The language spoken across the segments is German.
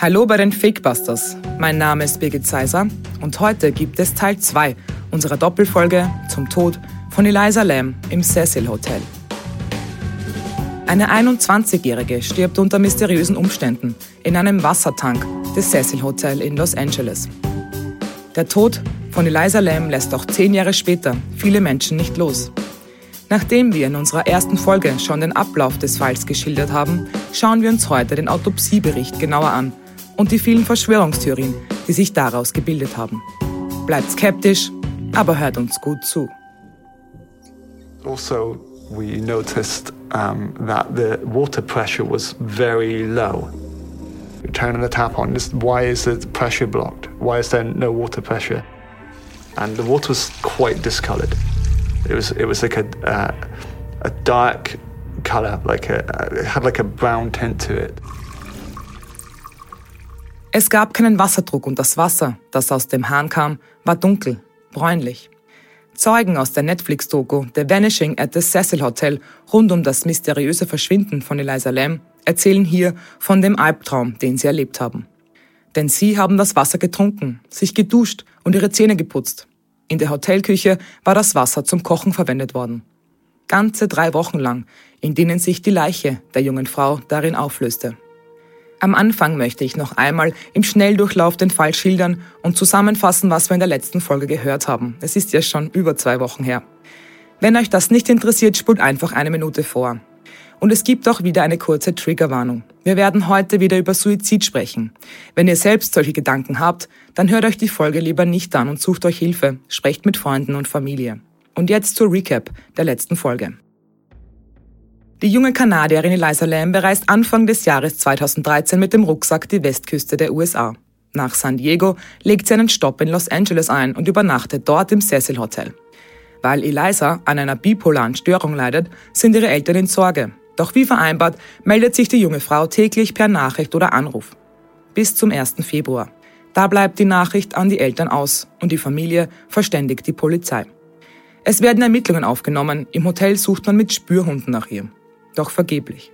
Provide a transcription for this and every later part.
Hallo bei den Fakebusters. Mein Name ist Birgit Seiser und heute gibt es Teil 2 unserer Doppelfolge zum Tod von Eliza Lam im Cecil Hotel. Eine 21-Jährige stirbt unter mysteriösen Umständen in einem Wassertank des Cecil Hotel in Los Angeles. Der Tod von Eliza Lam lässt auch zehn Jahre später viele Menschen nicht los. Nachdem wir in unserer ersten Folge schon den Ablauf des Falls geschildert haben, schauen wir uns heute den Autopsiebericht genauer an und die vielen Verschwörungstheorien, die sich daraus gebildet haben. Bleibt skeptisch, aber hört uns gut zu. Also, we noticed um, that the water pressure was very low. Turning the tap on, why is the pressure blocked? Why is there no water pressure? And the water was quite discolored. It was it was like a uh, a dark color, like a it had like a brown tint to it. Es gab keinen Wasserdruck und das Wasser, das aus dem Hahn kam, war dunkel, bräunlich. Zeugen aus der Netflix-Doku The Vanishing at the Cecil Hotel rund um das mysteriöse Verschwinden von Eliza Lam erzählen hier von dem Albtraum, den sie erlebt haben. Denn sie haben das Wasser getrunken, sich geduscht und ihre Zähne geputzt. In der Hotelküche war das Wasser zum Kochen verwendet worden. Ganze drei Wochen lang, in denen sich die Leiche der jungen Frau darin auflöste. Am Anfang möchte ich noch einmal im Schnelldurchlauf den Fall schildern und zusammenfassen, was wir in der letzten Folge gehört haben. Es ist ja schon über zwei Wochen her. Wenn euch das nicht interessiert, spult einfach eine Minute vor. Und es gibt auch wieder eine kurze Triggerwarnung. Wir werden heute wieder über Suizid sprechen. Wenn ihr selbst solche Gedanken habt, dann hört euch die Folge lieber nicht an und sucht euch Hilfe. Sprecht mit Freunden und Familie. Und jetzt zur Recap der letzten Folge. Die junge Kanadierin Eliza Lamb bereist Anfang des Jahres 2013 mit dem Rucksack die Westküste der USA. Nach San Diego legt sie einen Stopp in Los Angeles ein und übernachtet dort im Cecil Hotel. Weil Eliza an einer bipolaren Störung leidet, sind ihre Eltern in Sorge. Doch wie vereinbart meldet sich die junge Frau täglich per Nachricht oder Anruf. Bis zum 1. Februar. Da bleibt die Nachricht an die Eltern aus und die Familie verständigt die Polizei. Es werden Ermittlungen aufgenommen, im Hotel sucht man mit Spürhunden nach ihr. Doch vergeblich.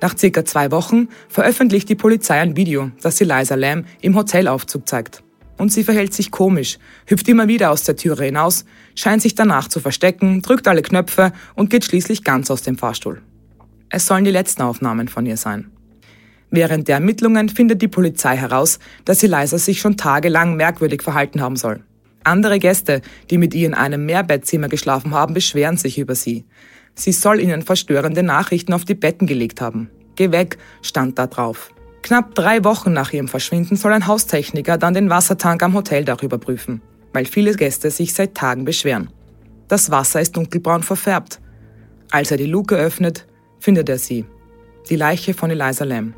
Nach circa zwei Wochen veröffentlicht die Polizei ein Video, das Eliza Lamb im Hotelaufzug zeigt. Und sie verhält sich komisch, hüpft immer wieder aus der Türe hinaus, scheint sich danach zu verstecken, drückt alle Knöpfe und geht schließlich ganz aus dem Fahrstuhl. Es sollen die letzten Aufnahmen von ihr sein. Während der Ermittlungen findet die Polizei heraus, dass Eliza sich schon tagelang merkwürdig verhalten haben soll. Andere Gäste, die mit ihr in einem Mehrbettzimmer geschlafen haben, beschweren sich über sie. Sie soll ihnen verstörende Nachrichten auf die Betten gelegt haben. Geh weg, stand da drauf. Knapp drei Wochen nach ihrem Verschwinden soll ein Haustechniker dann den Wassertank am Hoteldach überprüfen, weil viele Gäste sich seit Tagen beschweren. Das Wasser ist dunkelbraun verfärbt. Als er die Luke öffnet, findet er sie. Die Leiche von Eliza Lam.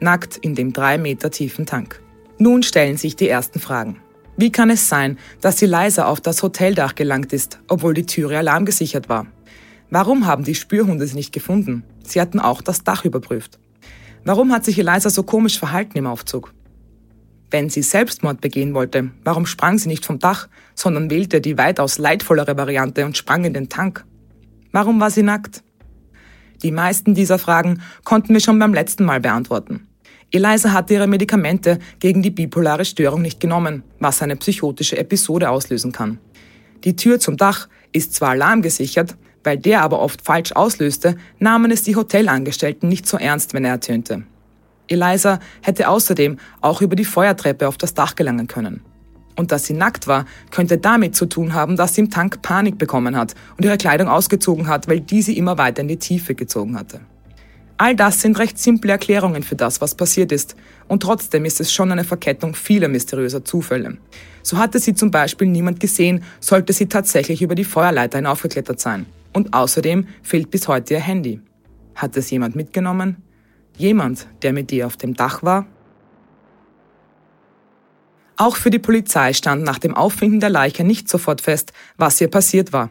Nackt in dem drei Meter tiefen Tank. Nun stellen sich die ersten Fragen. Wie kann es sein, dass Eliza auf das Hoteldach gelangt ist, obwohl die Türe alarmgesichert war? Warum haben die Spürhunde sie nicht gefunden? Sie hatten auch das Dach überprüft. Warum hat sich Eliza so komisch verhalten im Aufzug? Wenn sie Selbstmord begehen wollte, warum sprang sie nicht vom Dach, sondern wählte die weitaus leidvollere Variante und sprang in den Tank? Warum war sie nackt? Die meisten dieser Fragen konnten wir schon beim letzten Mal beantworten. Eliza hatte ihre Medikamente gegen die bipolare Störung nicht genommen, was eine psychotische Episode auslösen kann. Die Tür zum Dach ist zwar alarmgesichert, weil der aber oft falsch auslöste, nahmen es die Hotelangestellten nicht so ernst, wenn er ertönte. Eliza hätte außerdem auch über die Feuertreppe auf das Dach gelangen können. Und dass sie nackt war, könnte damit zu tun haben, dass sie im Tank Panik bekommen hat und ihre Kleidung ausgezogen hat, weil diese immer weiter in die Tiefe gezogen hatte. All das sind recht simple Erklärungen für das, was passiert ist, und trotzdem ist es schon eine Verkettung vieler mysteriöser Zufälle. So hatte sie zum Beispiel niemand gesehen, sollte sie tatsächlich über die Feuerleiter hinaufgeklettert sein. Und außerdem fehlt bis heute ihr Handy. Hat es jemand mitgenommen? Jemand, der mit ihr auf dem Dach war? Auch für die Polizei stand nach dem Auffinden der Leiche nicht sofort fest, was ihr passiert war.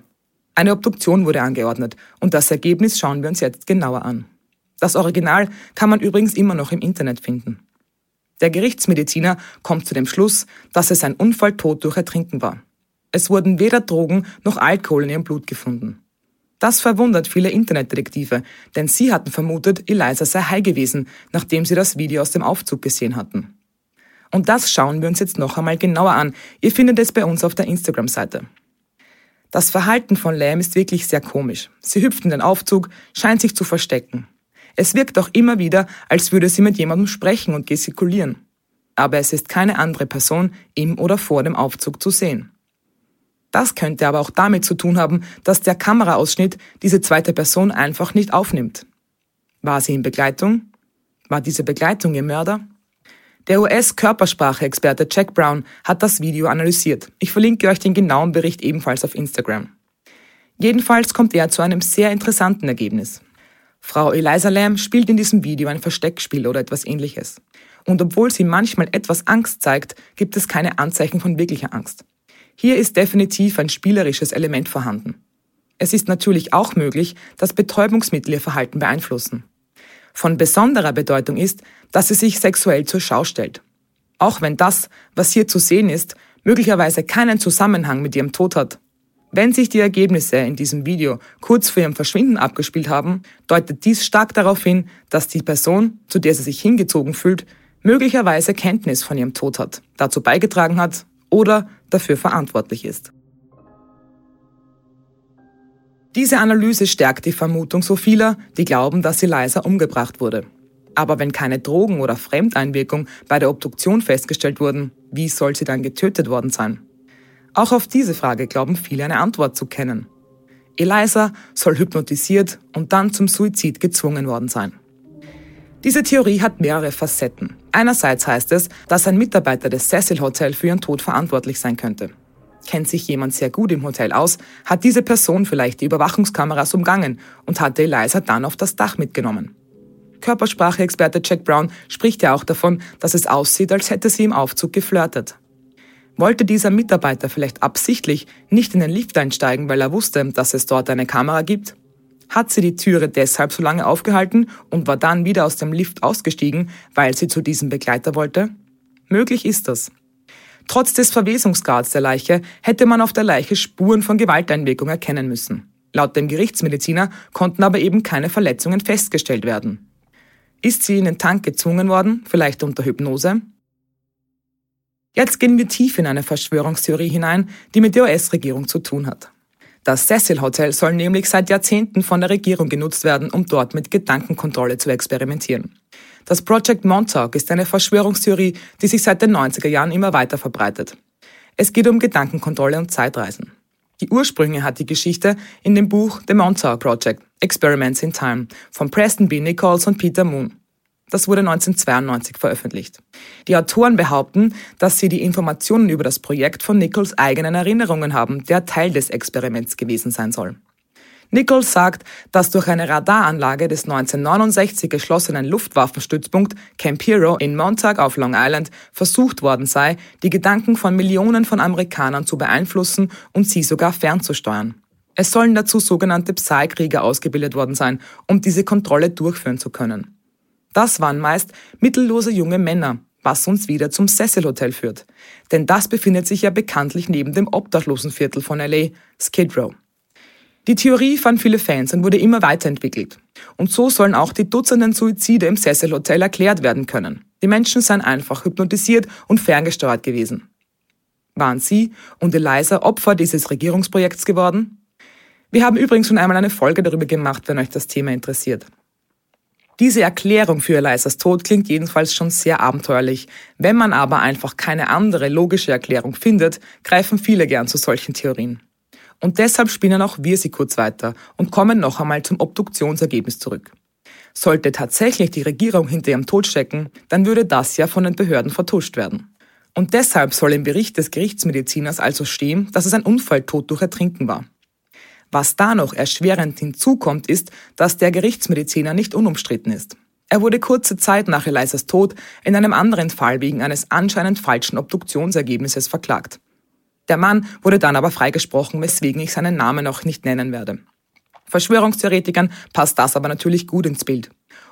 Eine Obduktion wurde angeordnet und das Ergebnis schauen wir uns jetzt genauer an. Das Original kann man übrigens immer noch im Internet finden. Der Gerichtsmediziner kommt zu dem Schluss, dass es ein Unfalltod durch Ertrinken war. Es wurden weder Drogen noch Alkohol in ihrem Blut gefunden. Das verwundert viele Internetdetektive, denn sie hatten vermutet, Eliza sei high gewesen, nachdem sie das Video aus dem Aufzug gesehen hatten. Und das schauen wir uns jetzt noch einmal genauer an. Ihr findet es bei uns auf der Instagram-Seite. Das Verhalten von Lam ist wirklich sehr komisch. Sie hüpft in den Aufzug, scheint sich zu verstecken. Es wirkt auch immer wieder, als würde sie mit jemandem sprechen und gestikulieren. Aber es ist keine andere Person im oder vor dem Aufzug zu sehen. Das könnte aber auch damit zu tun haben, dass der Kameraausschnitt diese zweite Person einfach nicht aufnimmt. War sie in Begleitung? War diese Begleitung ihr Mörder? Der US-Körpersprache-Experte Jack Brown hat das Video analysiert. Ich verlinke euch den genauen Bericht ebenfalls auf Instagram. Jedenfalls kommt er zu einem sehr interessanten Ergebnis. Frau Eliza Lamb spielt in diesem Video ein Versteckspiel oder etwas ähnliches. Und obwohl sie manchmal etwas Angst zeigt, gibt es keine Anzeichen von wirklicher Angst. Hier ist definitiv ein spielerisches Element vorhanden. Es ist natürlich auch möglich, dass Betäubungsmittel ihr Verhalten beeinflussen. Von besonderer Bedeutung ist, dass sie sich sexuell zur Schau stellt. Auch wenn das, was hier zu sehen ist, möglicherweise keinen Zusammenhang mit ihrem Tod hat. Wenn sich die Ergebnisse in diesem Video kurz vor ihrem Verschwinden abgespielt haben, deutet dies stark darauf hin, dass die Person, zu der sie sich hingezogen fühlt, möglicherweise Kenntnis von ihrem Tod hat, dazu beigetragen hat oder dafür verantwortlich ist. Diese Analyse stärkt die Vermutung so vieler, die glauben, dass Eliza umgebracht wurde. Aber wenn keine Drogen- oder Fremdeinwirkung bei der Obduktion festgestellt wurden, wie soll sie dann getötet worden sein? Auch auf diese Frage glauben viele eine Antwort zu kennen. Eliza soll hypnotisiert und dann zum Suizid gezwungen worden sein. Diese Theorie hat mehrere Facetten. Einerseits heißt es, dass ein Mitarbeiter des Cecil Hotel für ihren Tod verantwortlich sein könnte. Kennt sich jemand sehr gut im Hotel aus, hat diese Person vielleicht die Überwachungskameras umgangen und hatte Eliza dann auf das Dach mitgenommen. Körpersprache-Experte Jack Brown spricht ja auch davon, dass es aussieht, als hätte sie im Aufzug geflirtet. Wollte dieser Mitarbeiter vielleicht absichtlich nicht in den Lift einsteigen, weil er wusste, dass es dort eine Kamera gibt? Hat sie die Türe deshalb so lange aufgehalten und war dann wieder aus dem Lift ausgestiegen, weil sie zu diesem Begleiter wollte? Möglich ist das. Trotz des Verwesungsgrads der Leiche hätte man auf der Leiche Spuren von Gewalteinwirkung erkennen müssen. Laut dem Gerichtsmediziner konnten aber eben keine Verletzungen festgestellt werden. Ist sie in den Tank gezwungen worden, vielleicht unter Hypnose? Jetzt gehen wir tief in eine Verschwörungstheorie hinein, die mit der US-Regierung zu tun hat. Das Cecil Hotel soll nämlich seit Jahrzehnten von der Regierung genutzt werden, um dort mit Gedankenkontrolle zu experimentieren. Das Project Montauk ist eine Verschwörungstheorie, die sich seit den 90er Jahren immer weiter verbreitet. Es geht um Gedankenkontrolle und Zeitreisen. Die Ursprünge hat die Geschichte in dem Buch The Montauk Project Experiments in Time von Preston B. Nichols und Peter Moon. Das wurde 1992 veröffentlicht. Die Autoren behaupten, dass sie die Informationen über das Projekt von Nichols eigenen Erinnerungen haben, der Teil des Experiments gewesen sein soll. Nichols sagt, dass durch eine Radaranlage des 1969 geschlossenen Luftwaffenstützpunkt Camp Hero in Montauk auf Long Island versucht worden sei, die Gedanken von Millionen von Amerikanern zu beeinflussen und sie sogar fernzusteuern. Es sollen dazu sogenannte Psy-Krieger ausgebildet worden sein, um diese Kontrolle durchführen zu können. Das waren meist mittellose junge Männer, was uns wieder zum Cecil Hotel führt. Denn das befindet sich ja bekanntlich neben dem Obdachlosenviertel von LA, Skid Row. Die Theorie fand viele Fans und wurde immer weiterentwickelt. Und so sollen auch die Dutzenden Suizide im Cecil Hotel erklärt werden können. Die Menschen seien einfach hypnotisiert und ferngesteuert gewesen. Waren Sie und Eliza Opfer dieses Regierungsprojekts geworden? Wir haben übrigens schon einmal eine Folge darüber gemacht, wenn euch das Thema interessiert. Diese Erklärung für Elizas Tod klingt jedenfalls schon sehr abenteuerlich. Wenn man aber einfach keine andere logische Erklärung findet, greifen viele gern zu solchen Theorien. Und deshalb spinnen auch wir sie kurz weiter und kommen noch einmal zum Obduktionsergebnis zurück. Sollte tatsächlich die Regierung hinter ihrem Tod stecken, dann würde das ja von den Behörden vertuscht werden. Und deshalb soll im Bericht des Gerichtsmediziners also stehen, dass es ein Unfalltod durch Ertrinken war. Was da noch erschwerend hinzukommt, ist, dass der Gerichtsmediziner nicht unumstritten ist. Er wurde kurze Zeit nach Elisas Tod in einem anderen Fall wegen eines anscheinend falschen Obduktionsergebnisses verklagt. Der Mann wurde dann aber freigesprochen, weswegen ich seinen Namen auch nicht nennen werde. Verschwörungstheoretikern passt das aber natürlich gut ins Bild.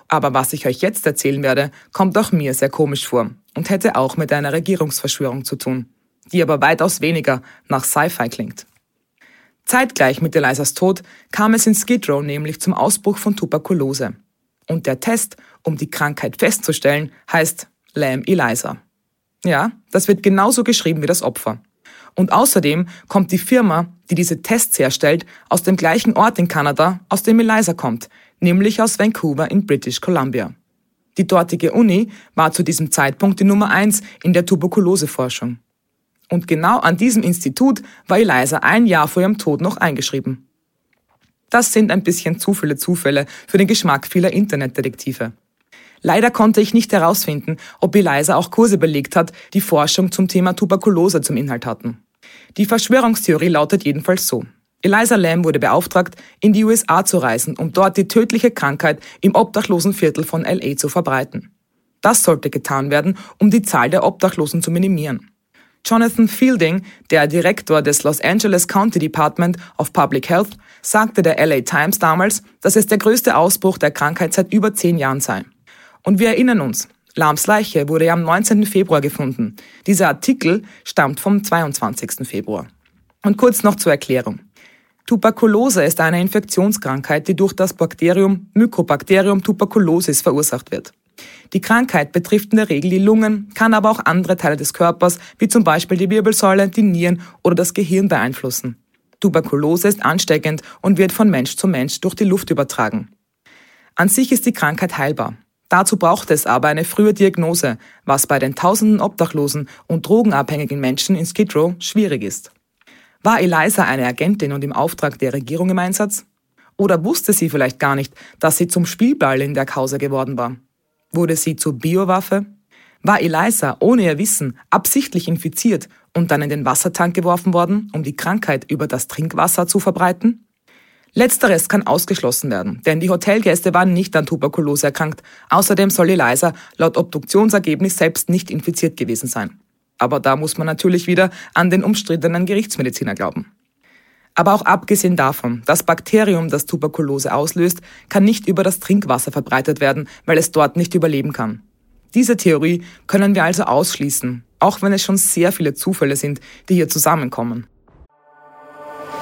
Aber was ich euch jetzt erzählen werde, kommt auch mir sehr komisch vor und hätte auch mit einer Regierungsverschwörung zu tun, die aber weitaus weniger nach Sci-Fi klingt. Zeitgleich mit Elisas Tod kam es in Skid Row nämlich zum Ausbruch von Tuberkulose. Und der Test, um die Krankheit festzustellen, heißt Lamb Eliza. Ja, das wird genauso geschrieben wie das Opfer. Und außerdem kommt die Firma, die diese Tests herstellt, aus dem gleichen Ort in Kanada, aus dem Eliza kommt, nämlich aus Vancouver in British Columbia. Die dortige Uni war zu diesem Zeitpunkt die Nummer eins in der Tuberkuloseforschung. Und genau an diesem Institut war Eliza ein Jahr vor ihrem Tod noch eingeschrieben. Das sind ein bisschen zu viele Zufälle für den Geschmack vieler Internetdetektive. Leider konnte ich nicht herausfinden, ob Eliza auch Kurse belegt hat, die Forschung zum Thema Tuberkulose zum Inhalt hatten. Die Verschwörungstheorie lautet jedenfalls so. Eliza Lamb wurde beauftragt, in die USA zu reisen, um dort die tödliche Krankheit im obdachlosen Viertel von LA zu verbreiten. Das sollte getan werden, um die Zahl der Obdachlosen zu minimieren. Jonathan Fielding, der Direktor des Los Angeles County Department of Public Health, sagte der LA Times damals, dass es der größte Ausbruch der Krankheit seit über zehn Jahren sei. Und wir erinnern uns, Lahms Leiche wurde ja am 19. Februar gefunden. Dieser Artikel stammt vom 22. Februar. Und kurz noch zur Erklärung. Tuberkulose ist eine Infektionskrankheit, die durch das Bakterium Mycobacterium tuberculosis verursacht wird. Die Krankheit betrifft in der Regel die Lungen, kann aber auch andere Teile des Körpers, wie zum Beispiel die Wirbelsäule, die Nieren oder das Gehirn beeinflussen. Tuberkulose ist ansteckend und wird von Mensch zu Mensch durch die Luft übertragen. An sich ist die Krankheit heilbar. Dazu braucht es aber eine frühe Diagnose, was bei den tausenden obdachlosen und drogenabhängigen Menschen in Skid Row schwierig ist. War Eliza eine Agentin und im Auftrag der Regierung im Einsatz? Oder wusste sie vielleicht gar nicht, dass sie zum Spielball in der Causa geworden war? Wurde sie zur Biowaffe? War Eliza ohne ihr Wissen absichtlich infiziert und dann in den Wassertank geworfen worden, um die Krankheit über das Trinkwasser zu verbreiten? Letzteres kann ausgeschlossen werden, denn die Hotelgäste waren nicht an Tuberkulose erkrankt. Außerdem soll Eliza laut Obduktionsergebnis selbst nicht infiziert gewesen sein. Aber da muss man natürlich wieder an den umstrittenen Gerichtsmediziner glauben. Aber auch abgesehen davon, das Bakterium, das Tuberkulose auslöst, kann nicht über das Trinkwasser verbreitet werden, weil es dort nicht überleben kann. Diese Theorie können wir also ausschließen, auch wenn es schon sehr viele Zufälle sind, die hier zusammenkommen.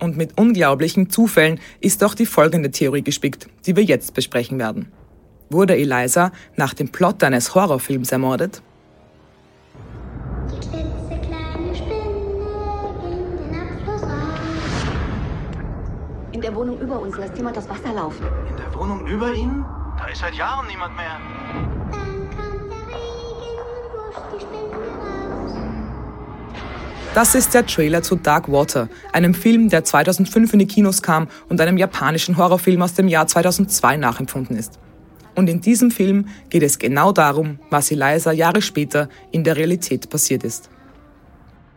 Und mit unglaublichen Zufällen ist auch die folgende Theorie gespickt, die wir jetzt besprechen werden. Wurde Eliza nach dem Plot eines Horrorfilms ermordet? In der Wohnung über uns lässt jemand das Wasser laufen. In der Wohnung über Ihnen? Da ist seit Jahren niemand mehr. Das ist der Trailer zu Dark Water, einem Film, der 2005 in die Kinos kam und einem japanischen Horrorfilm aus dem Jahr 2002 nachempfunden ist. Und in diesem Film geht es genau darum, was Eliza Jahre später in der Realität passiert ist.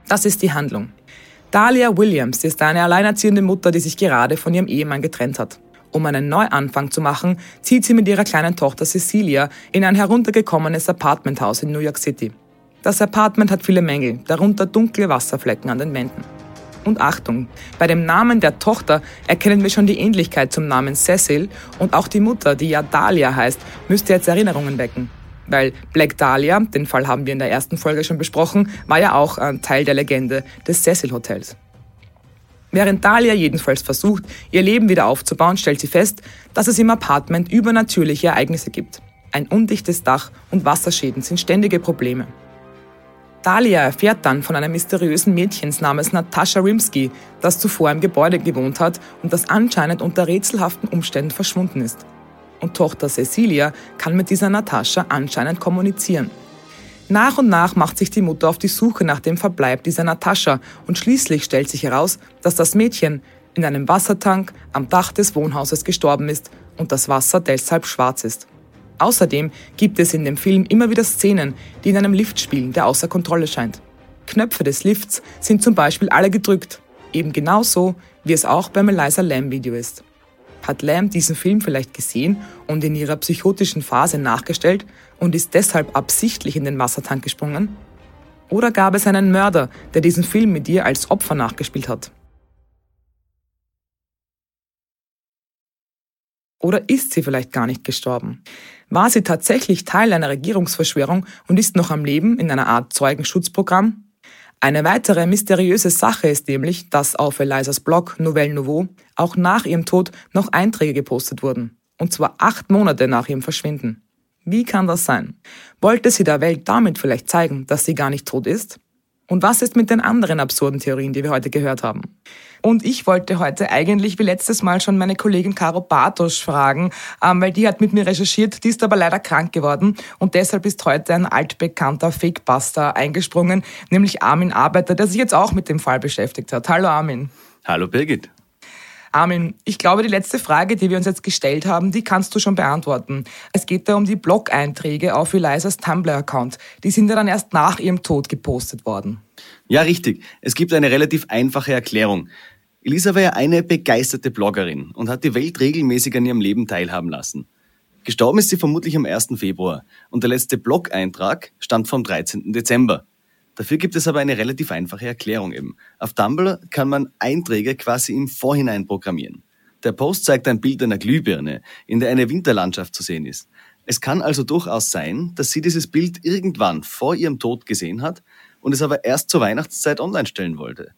Das ist die Handlung. Dahlia Williams ist eine alleinerziehende Mutter, die sich gerade von ihrem Ehemann getrennt hat. Um einen Neuanfang zu machen, zieht sie mit ihrer kleinen Tochter Cecilia in ein heruntergekommenes Apartmenthaus in New York City. Das Apartment hat viele Mängel, darunter dunkle Wasserflecken an den Wänden. Und Achtung, bei dem Namen der Tochter erkennen wir schon die Ähnlichkeit zum Namen Cecil und auch die Mutter, die ja Dahlia heißt, müsste jetzt Erinnerungen wecken. Weil Black Dahlia, den Fall haben wir in der ersten Folge schon besprochen, war ja auch ein Teil der Legende des Cecil Hotels. Während Dahlia jedenfalls versucht, ihr Leben wieder aufzubauen, stellt sie fest, dass es im Apartment übernatürliche Ereignisse gibt. Ein undichtes Dach und Wasserschäden sind ständige Probleme. Dalia erfährt dann von einem mysteriösen Mädchen namens Natascha Rimsky, das zuvor im Gebäude gewohnt hat und das anscheinend unter rätselhaften Umständen verschwunden ist. Und Tochter Cecilia kann mit dieser Natascha anscheinend kommunizieren. Nach und nach macht sich die Mutter auf die Suche nach dem Verbleib dieser Natascha und schließlich stellt sich heraus, dass das Mädchen in einem Wassertank am Dach des Wohnhauses gestorben ist und das Wasser deshalb schwarz ist. Außerdem gibt es in dem Film immer wieder Szenen, die in einem Lift spielen, der außer Kontrolle scheint. Knöpfe des Lifts sind zum Beispiel alle gedrückt, eben genauso, wie es auch beim Eliza Lamb Video ist. Hat Lamb diesen Film vielleicht gesehen und in ihrer psychotischen Phase nachgestellt und ist deshalb absichtlich in den Wassertank gesprungen? Oder gab es einen Mörder, der diesen Film mit ihr als Opfer nachgespielt hat? Oder ist sie vielleicht gar nicht gestorben? War sie tatsächlich Teil einer Regierungsverschwörung und ist noch am Leben in einer Art Zeugenschutzprogramm? Eine weitere mysteriöse Sache ist nämlich, dass auf Elisas Blog Nouvelle Nouveau auch nach ihrem Tod noch Einträge gepostet wurden. Und zwar acht Monate nach ihrem Verschwinden. Wie kann das sein? Wollte sie der Welt damit vielleicht zeigen, dass sie gar nicht tot ist? Und was ist mit den anderen absurden Theorien, die wir heute gehört haben? Und ich wollte heute eigentlich wie letztes Mal schon meine Kollegin Caro Bartosch fragen, ähm, weil die hat mit mir recherchiert, die ist aber leider krank geworden und deshalb ist heute ein altbekannter Fakebuster eingesprungen, nämlich Armin Arbeiter, der sich jetzt auch mit dem Fall beschäftigt hat. Hallo Armin. Hallo Birgit. Armin, ich glaube, die letzte Frage, die wir uns jetzt gestellt haben, die kannst du schon beantworten. Es geht da um die Blog-Einträge auf Elisas Tumblr-Account. Die sind ja dann erst nach ihrem Tod gepostet worden. Ja, richtig. Es gibt eine relativ einfache Erklärung. Elisa war ja eine begeisterte Bloggerin und hat die Welt regelmäßig an ihrem Leben teilhaben lassen. Gestorben ist sie vermutlich am 1. Februar und der letzte Blog-Eintrag stammt vom 13. Dezember. Dafür gibt es aber eine relativ einfache Erklärung eben. Auf Tumblr kann man Einträge quasi im Vorhinein programmieren. Der Post zeigt ein Bild einer Glühbirne, in der eine Winterlandschaft zu sehen ist. Es kann also durchaus sein, dass sie dieses Bild irgendwann vor ihrem Tod gesehen hat und es aber erst zur Weihnachtszeit online stellen wollte.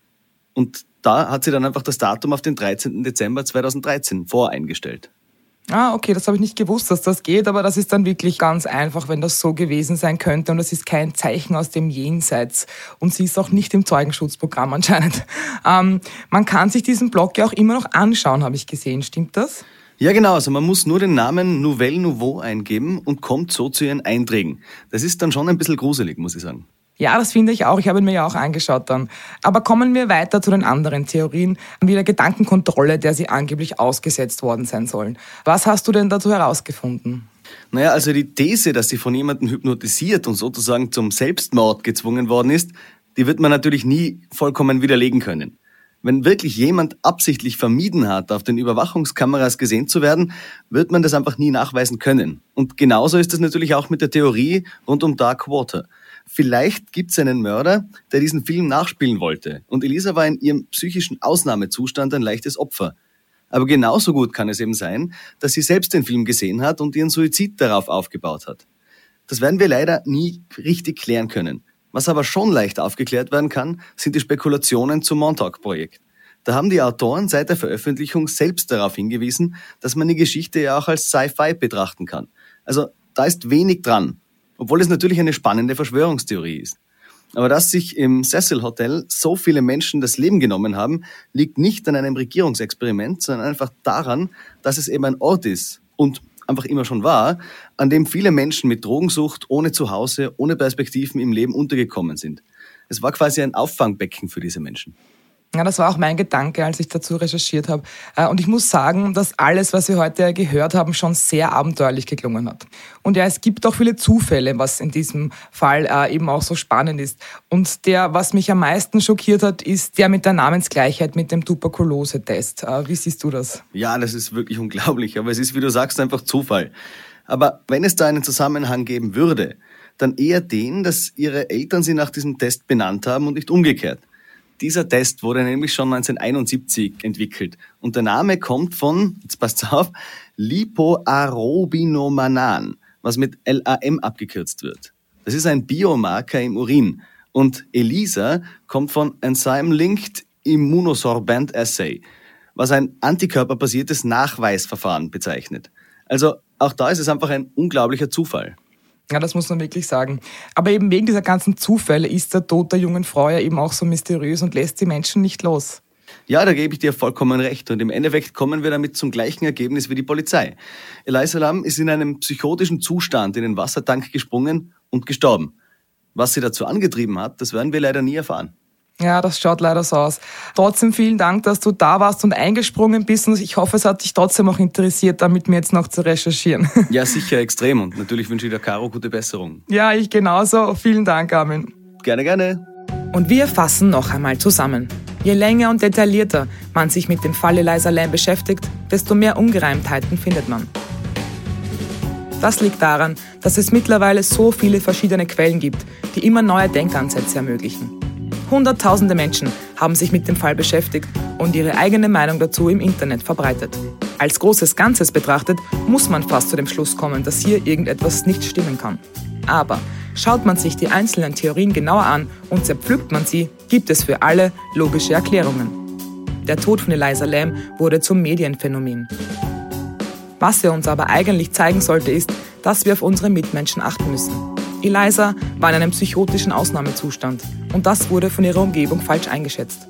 Und da hat sie dann einfach das Datum auf den 13. Dezember 2013 voreingestellt. Ah, okay, das habe ich nicht gewusst, dass das geht, aber das ist dann wirklich ganz einfach, wenn das so gewesen sein könnte und es ist kein Zeichen aus dem Jenseits und sie ist auch nicht im Zeugenschutzprogramm anscheinend. Ähm, man kann sich diesen Blog ja auch immer noch anschauen, habe ich gesehen, stimmt das? Ja, genau. Also man muss nur den Namen Nouvelle Nouveau eingeben und kommt so zu ihren Einträgen. Das ist dann schon ein bisschen gruselig, muss ich sagen. Ja, das finde ich auch. Ich habe ihn mir ja auch angeschaut dann. Aber kommen wir weiter zu den anderen Theorien, wie der Gedankenkontrolle, der sie angeblich ausgesetzt worden sein sollen. Was hast du denn dazu herausgefunden? Naja, also die These, dass sie von jemandem hypnotisiert und sozusagen zum Selbstmord gezwungen worden ist, die wird man natürlich nie vollkommen widerlegen können. Wenn wirklich jemand absichtlich vermieden hat, auf den Überwachungskameras gesehen zu werden, wird man das einfach nie nachweisen können. Und genauso ist es natürlich auch mit der Theorie rund um Dark Water. Vielleicht gibt es einen Mörder, der diesen Film nachspielen wollte. Und Elisa war in ihrem psychischen Ausnahmezustand ein leichtes Opfer. Aber genauso gut kann es eben sein, dass sie selbst den Film gesehen hat und ihren Suizid darauf aufgebaut hat. Das werden wir leider nie richtig klären können. Was aber schon leicht aufgeklärt werden kann, sind die Spekulationen zum Montauk-Projekt. Da haben die Autoren seit der Veröffentlichung selbst darauf hingewiesen, dass man die Geschichte ja auch als Sci-Fi betrachten kann. Also da ist wenig dran obwohl es natürlich eine spannende Verschwörungstheorie ist. Aber dass sich im Cecil Hotel so viele Menschen das Leben genommen haben, liegt nicht an einem Regierungsexperiment, sondern einfach daran, dass es eben ein Ort ist und einfach immer schon war, an dem viele Menschen mit Drogensucht, ohne Zuhause, ohne Perspektiven im Leben untergekommen sind. Es war quasi ein Auffangbecken für diese Menschen. Ja, das war auch mein Gedanke, als ich dazu recherchiert habe. Äh, und ich muss sagen, dass alles, was wir heute gehört haben, schon sehr abenteuerlich geklungen hat. Und ja, es gibt auch viele Zufälle, was in diesem Fall äh, eben auch so spannend ist. Und der, was mich am meisten schockiert hat, ist der mit der Namensgleichheit mit dem Tuberkulose-Test. Äh, wie siehst du das? Ja, das ist wirklich unglaublich. Aber es ist, wie du sagst, einfach Zufall. Aber wenn es da einen Zusammenhang geben würde, dann eher den, dass ihre Eltern sie nach diesem Test benannt haben und nicht umgekehrt. Dieser Test wurde nämlich schon 1971 entwickelt und der Name kommt von, jetzt passt auf, Lipoarobinomanan, was mit LAM abgekürzt wird. Das ist ein Biomarker im Urin und ELISA kommt von Enzyme-Linked Immunosorbent Assay, was ein antikörperbasiertes Nachweisverfahren bezeichnet. Also auch da ist es einfach ein unglaublicher Zufall. Ja, das muss man wirklich sagen. Aber eben wegen dieser ganzen Zufälle ist der Tod der jungen Frau ja eben auch so mysteriös und lässt die Menschen nicht los. Ja, da gebe ich dir vollkommen recht. Und im Endeffekt kommen wir damit zum gleichen Ergebnis wie die Polizei. Eliza Lam ist in einem psychotischen Zustand in den Wassertank gesprungen und gestorben. Was sie dazu angetrieben hat, das werden wir leider nie erfahren. Ja, das schaut leider so aus. Trotzdem vielen Dank, dass du da warst und eingesprungen bist und ich hoffe, es hat dich trotzdem auch interessiert, damit mir jetzt noch zu recherchieren. Ja, sicher extrem und natürlich wünsche ich der Caro gute Besserung. Ja, ich genauso. Vielen Dank, Armin. Gerne, gerne. Und wir fassen noch einmal zusammen. Je länger und detaillierter man sich mit dem Fall Eliza Lam beschäftigt, desto mehr Ungereimtheiten findet man. Das liegt daran, dass es mittlerweile so viele verschiedene Quellen gibt, die immer neue Denkansätze ermöglichen. Hunderttausende Menschen haben sich mit dem Fall beschäftigt und ihre eigene Meinung dazu im Internet verbreitet. Als großes Ganzes betrachtet, muss man fast zu dem Schluss kommen, dass hier irgendetwas nicht stimmen kann. Aber schaut man sich die einzelnen Theorien genauer an und zerpflückt man sie, gibt es für alle logische Erklärungen. Der Tod von Eliza Lam wurde zum Medienphänomen. Was er uns aber eigentlich zeigen sollte, ist, dass wir auf unsere Mitmenschen achten müssen. Eliza war in einem psychotischen Ausnahmezustand und das wurde von ihrer Umgebung falsch eingeschätzt.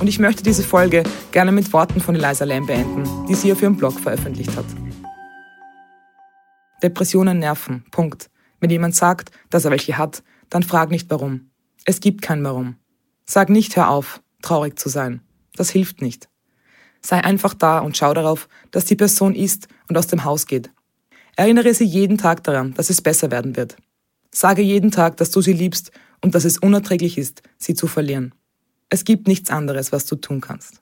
Und ich möchte diese Folge gerne mit Worten von Eliza Lam beenden, die sie auf ihrem Blog veröffentlicht hat. Depressionen nerven. Punkt. Wenn jemand sagt, dass er welche hat, dann frag nicht warum. Es gibt kein Warum. Sag nicht, hör auf, traurig zu sein. Das hilft nicht. Sei einfach da und schau darauf, dass die Person ist und aus dem Haus geht. Erinnere sie jeden Tag daran, dass es besser werden wird. Sage jeden Tag, dass du sie liebst und dass es unerträglich ist, sie zu verlieren. Es gibt nichts anderes, was du tun kannst.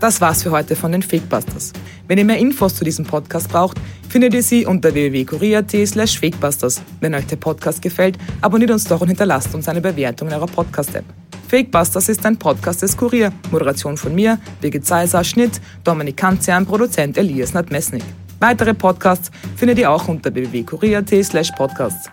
Das war's für heute von den Fakebusters. Wenn ihr mehr Infos zu diesem Podcast braucht, findet ihr sie unter www.kurier.at slash fakebusters. Wenn euch der Podcast gefällt, abonniert uns doch und hinterlasst uns eine Bewertung in eurer Podcast-App. Fakebusters ist ein Podcast des Kurier. Moderation von mir, Birgit Seiser, Schnitt, Dominik Kanzian, Produzent Elias Nadmesnik. Weitere Podcasts findet ihr auch unter www.kurier.at slash podcasts.